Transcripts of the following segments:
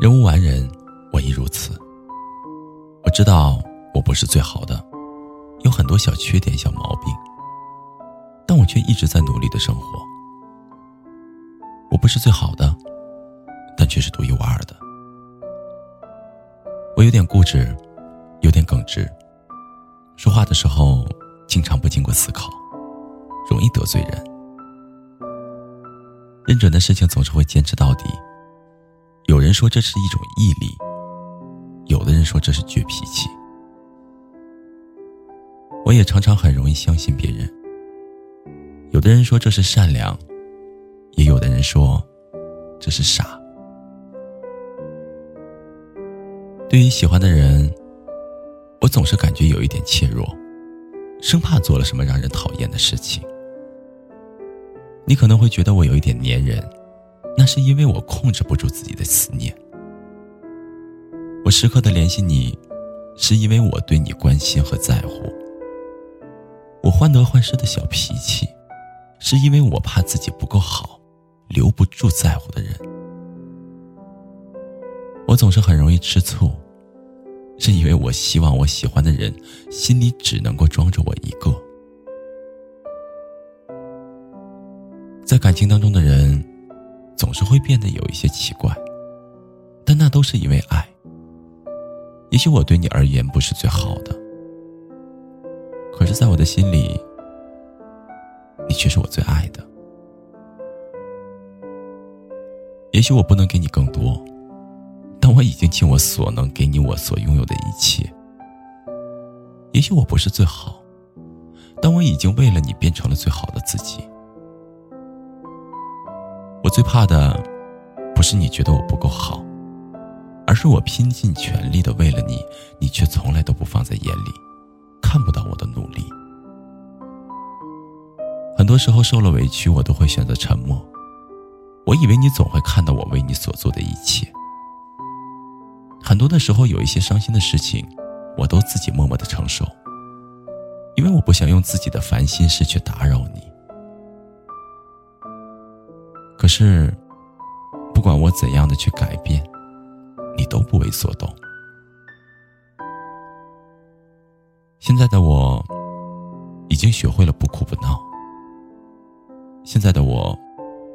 人无完人，我亦如此。我知道我不是最好的，有很多小缺点、小毛病，但我却一直在努力的生活。我不是最好的，但却是独一无二的。我有点固执，有点耿直，说话的时候经常不经过思考，容易得罪人。认准的事情总是会坚持到底。人说这是一种毅力，有的人说这是倔脾气。我也常常很容易相信别人。有的人说这是善良，也有的人说这是傻。对于喜欢的人，我总是感觉有一点怯弱，生怕做了什么让人讨厌的事情。你可能会觉得我有一点粘人。那是因为我控制不住自己的思念。我时刻的联系你，是因为我对你关心和在乎。我患得患失的小脾气，是因为我怕自己不够好，留不住在乎的人。我总是很容易吃醋，是因为我希望我喜欢的人心里只能够装着我一个。在感情当中的人。总是会变得有一些奇怪，但那都是因为爱。也许我对你而言不是最好的，可是在我的心里，你却是我最爱的。也许我不能给你更多，但我已经尽我所能给你我所拥有的一切。也许我不是最好，但我已经为了你变成了最好的自己。最怕的，不是你觉得我不够好，而是我拼尽全力的为了你，你却从来都不放在眼里，看不到我的努力。很多时候受了委屈，我都会选择沉默。我以为你总会看到我为你所做的一切。很多的时候，有一些伤心的事情，我都自己默默的承受，因为我不想用自己的烦心事去打扰你。是，不管我怎样的去改变，你都不为所动。现在的我，已经学会了不哭不闹。现在的我，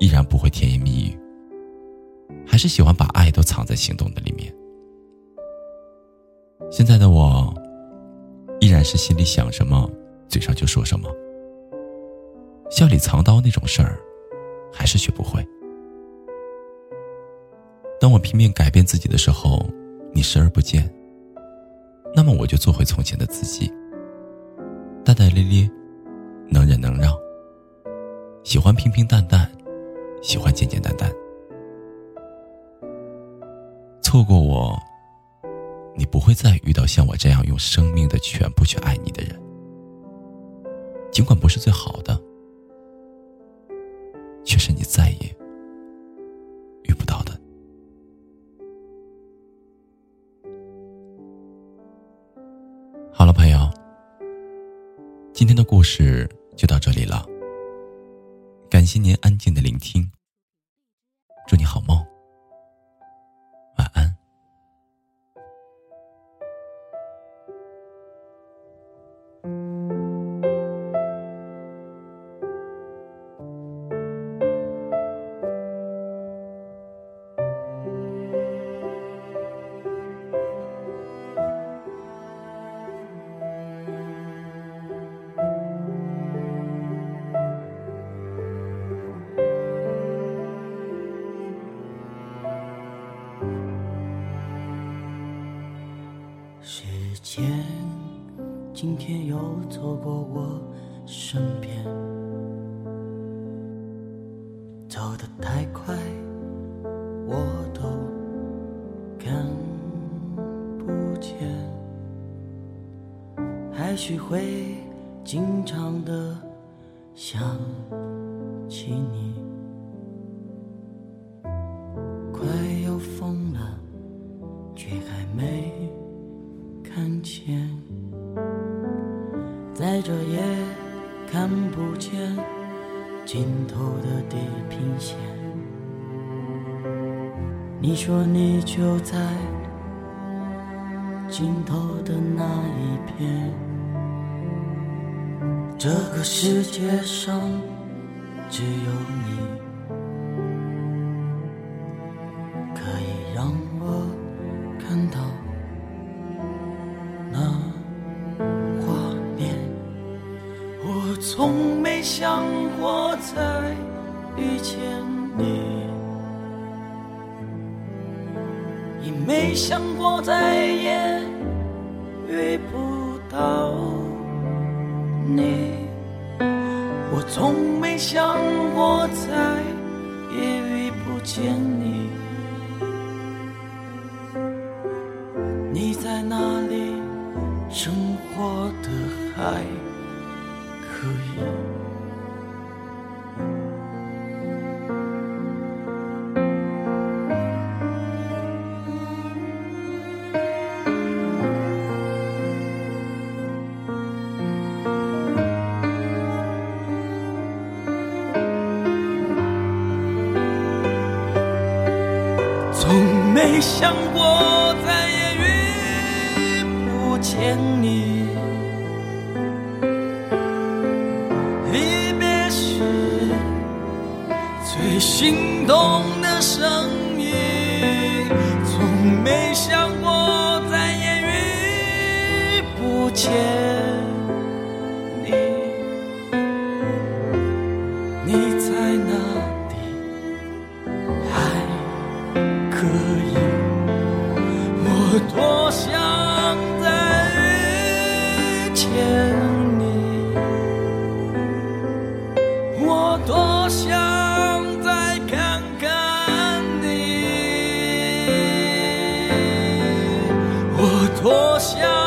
依然不会甜言蜜语，还是喜欢把爱都藏在行动的里面。现在的我，依然是心里想什么，嘴上就说什么。笑里藏刀那种事儿。还是学不会。当我拼命改变自己的时候，你视而不见。那么我就做回从前的自己，大大咧咧，能忍能让，喜欢平平淡淡，喜欢简简单单。错过我，你不会再遇到像我这样用生命的全部去爱你的人。尽管不是最好的。今天的故事就到这里了。感谢您安静的聆听，祝你好梦。天又走过我身边，走得太快，我都看不见。还是会经常的想起你。的地平线。你说你就在尽头的那一片，这个世界上只有你想过再也遇不到你，我从没想过再也遇不见你。你在哪里生活的还可以？没想过再也遇不见你，离别时最心动的声音。从没想过再也遇不见我多想再遇见你我多想再看看你我多想。